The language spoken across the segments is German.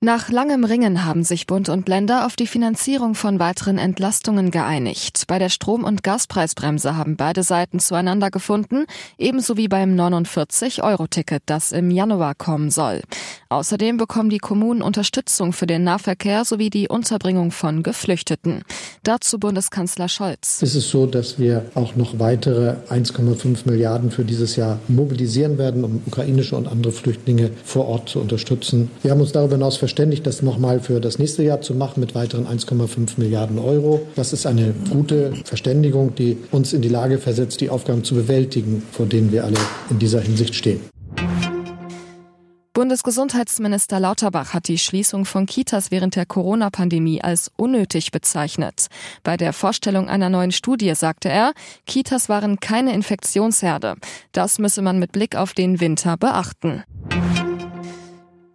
Nach langem Ringen haben sich Bund und Länder auf die Finanzierung von weiteren Entlastungen geeinigt. Bei der Strom- und Gaspreisbremse haben beide Seiten zueinander gefunden, ebenso wie beim 49-Euro-Ticket, das im Januar kommen soll. Außerdem bekommen die Kommunen Unterstützung für den Nahverkehr sowie die Unterbringung von Geflüchteten. Dazu Bundeskanzler Scholz. Es ist so, dass wir auch noch weitere 1,5 Milliarden für dieses Jahr mobilisieren werden, um ukrainische und andere Flüchtlinge vor Ort zu unterstützen. Wir haben uns darüber hinaus verständigt, das nochmal für das nächste Jahr zu machen mit weiteren 1,5 Milliarden Euro. Das ist eine gute Verständigung, die uns in die Lage versetzt, die Aufgaben zu bewältigen, vor denen wir alle in dieser Hinsicht stehen. Bundesgesundheitsminister Lauterbach hat die Schließung von Kitas während der Corona-Pandemie als unnötig bezeichnet. Bei der Vorstellung einer neuen Studie sagte er, Kitas waren keine Infektionsherde. Das müsse man mit Blick auf den Winter beachten.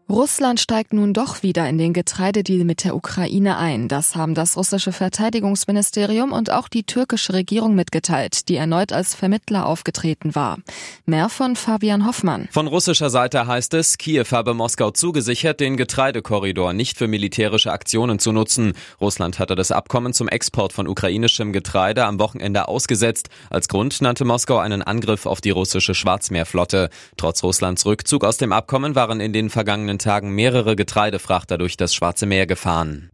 Russland steigt nun doch wieder in den Getreidedeal mit der Ukraine ein. Das haben das russische Verteidigungsministerium und auch die türkische Regierung mitgeteilt, die erneut als Vermittler aufgetreten war. Mehr von Fabian Hoffmann. Von russischer Seite heißt es, Kiew habe Moskau zugesichert, den Getreidekorridor nicht für militärische Aktionen zu nutzen. Russland hatte das Abkommen zum Export von ukrainischem Getreide am Wochenende ausgesetzt. Als Grund nannte Moskau einen Angriff auf die russische Schwarzmeerflotte. Trotz Russlands Rückzug aus dem Abkommen waren in den vergangenen Tagen mehrere Getreidefrachter durch das Schwarze Meer gefahren.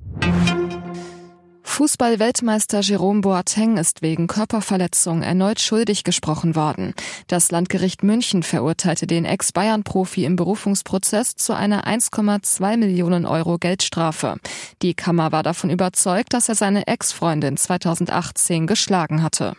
Fußball-Weltmeister Jerome Boateng ist wegen Körperverletzung erneut schuldig gesprochen worden. Das Landgericht München verurteilte den Ex-Bayern-Profi im Berufungsprozess zu einer 1,2 Millionen Euro Geldstrafe. Die Kammer war davon überzeugt, dass er seine Ex-Freundin 2018 geschlagen hatte.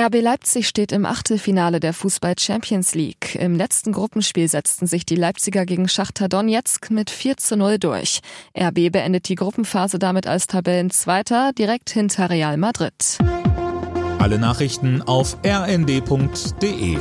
RB Leipzig steht im Achtelfinale der Fußball Champions League. Im letzten Gruppenspiel setzten sich die Leipziger gegen Schachter Donetsk mit 4 zu 0 durch. RB beendet die Gruppenphase damit als Tabellenzweiter direkt hinter Real Madrid. Alle Nachrichten auf rnd.de